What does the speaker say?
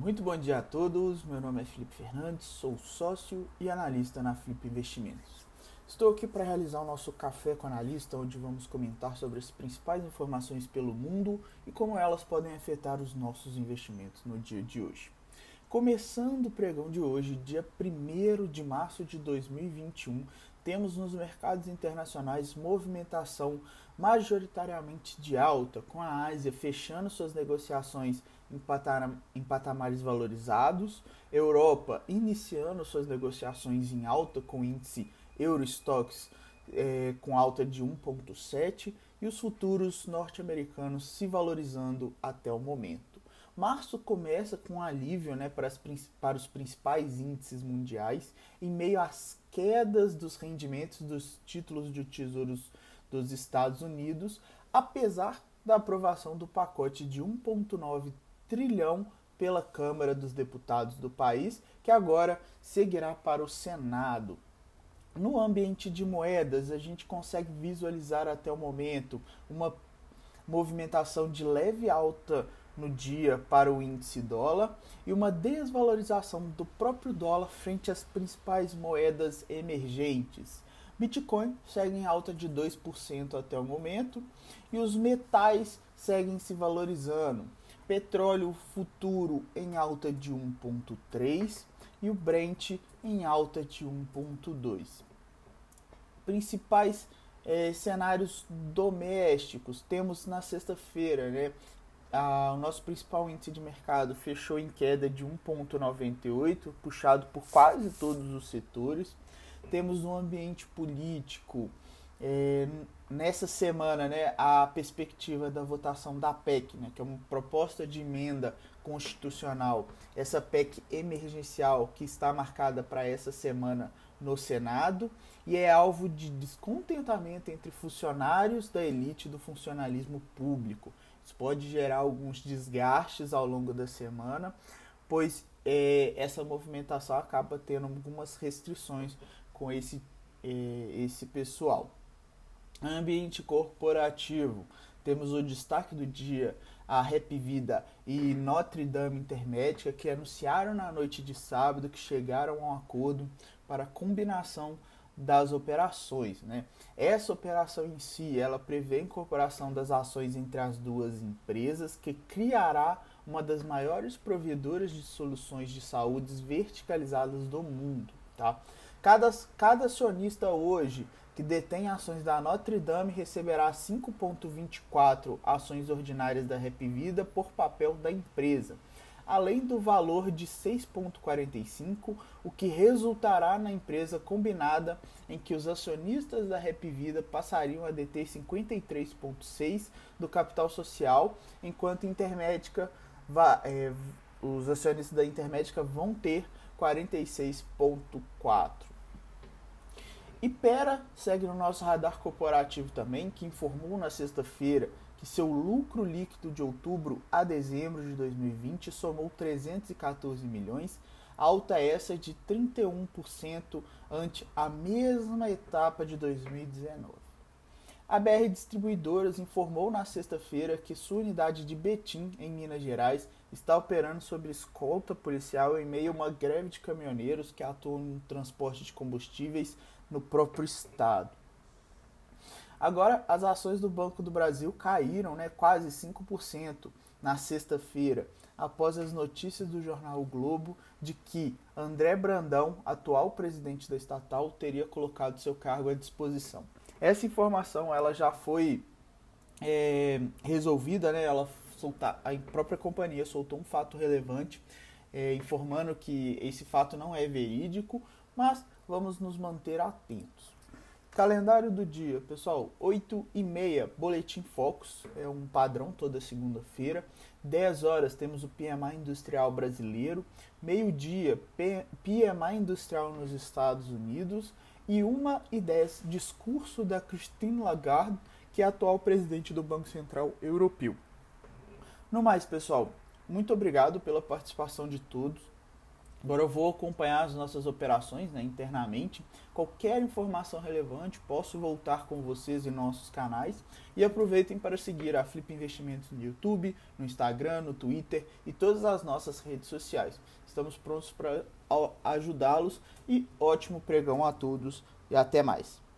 Muito bom dia a todos. Meu nome é Felipe Fernandes, sou sócio e analista na Flip Investimentos. Estou aqui para realizar o nosso café com analista, onde vamos comentar sobre as principais informações pelo mundo e como elas podem afetar os nossos investimentos no dia de hoje. Começando o pregão de hoje, dia 1 de março de 2021, temos nos mercados internacionais movimentação majoritariamente de alta, com a Ásia fechando suas negociações em, patamares valorizados, Europa iniciando suas negociações em alta com índice Eurostox é, com alta de 1,7 e os futuros norte-americanos se valorizando até o momento. Março começa com alívio né, para, as, para os principais índices mundiais, em meio às quedas dos rendimentos dos títulos de tesouros dos Estados Unidos, apesar da aprovação do pacote de 1,9 trilhão pela Câmara dos Deputados do país, que agora seguirá para o Senado. No ambiente de moedas, a gente consegue visualizar até o momento uma movimentação de leve alta no dia para o índice dólar e uma desvalorização do próprio dólar frente às principais moedas emergentes. Bitcoin segue em alta de 2% até o momento e os metais seguem se valorizando. Petróleo futuro em alta de 1,3 e o Brent em alta de 1,2. Principais é, cenários domésticos temos na sexta-feira, né? o nosso principal índice de mercado fechou em queda de 1,98, puxado por quase todos os setores. Temos no ambiente político, é, nessa semana, né, a perspectiva da votação da PEC, né, que é uma proposta de emenda constitucional, essa PEC emergencial que está marcada para essa semana no Senado e é alvo de descontentamento entre funcionários da elite do funcionalismo público. Isso pode gerar alguns desgastes ao longo da semana, pois é, essa movimentação acaba tendo algumas restrições com esse, é, esse pessoal. Ambiente corporativo. Temos o destaque do dia a Rap Vida e Notre Dame Intermédica que anunciaram na noite de sábado que chegaram a um acordo para a combinação das operações. Né? Essa operação em si, ela prevê a incorporação das ações entre as duas empresas, que criará uma das maiores provedoras de soluções de saúde verticalizadas do mundo. Tá? Cada, cada acionista hoje que detém ações da Notre Dame receberá 5,24 ações ordinárias da Repvida por papel da empresa além do valor de 6,45, o que resultará na empresa combinada em que os acionistas da Rap Vida passariam a deter 53,6 do capital social, enquanto Intermédica é, os acionistas da Intermédica vão ter 46,4. Ipera segue no nosso radar corporativo também, que informou na sexta-feira que seu lucro líquido de outubro a dezembro de 2020 somou 314 milhões, alta essa de 31% ante a mesma etapa de 2019. A BR Distribuidoras informou na sexta-feira que sua unidade de Betim, em Minas Gerais, está operando sob escolta policial em meio a uma greve de caminhoneiros que atuam no transporte de combustíveis no próprio estado. Agora, as ações do Banco do Brasil caíram né, quase 5% na sexta-feira, após as notícias do jornal o Globo de que André Brandão, atual presidente da estatal, teria colocado seu cargo à disposição. Essa informação ela já foi é, resolvida, né? Ela soltar, a própria companhia soltou um fato relevante, é, informando que esse fato não é verídico, mas vamos nos manter atentos. Calendário do dia, pessoal, 8 e meia, Boletim Focus, é um padrão toda segunda-feira. 10 horas temos o PMI Industrial Brasileiro. Meio-dia, PMI Industrial nos Estados Unidos. E 1 e 10, discurso da Christine Lagarde, que é atual presidente do Banco Central Europeu. No mais, pessoal, muito obrigado pela participação de todos. Agora eu vou acompanhar as nossas operações né, internamente. Qualquer informação relevante, posso voltar com vocês em nossos canais. E aproveitem para seguir a Flip Investimentos no YouTube, no Instagram, no Twitter e todas as nossas redes sociais. Estamos prontos para ajudá-los e ótimo pregão a todos e até mais.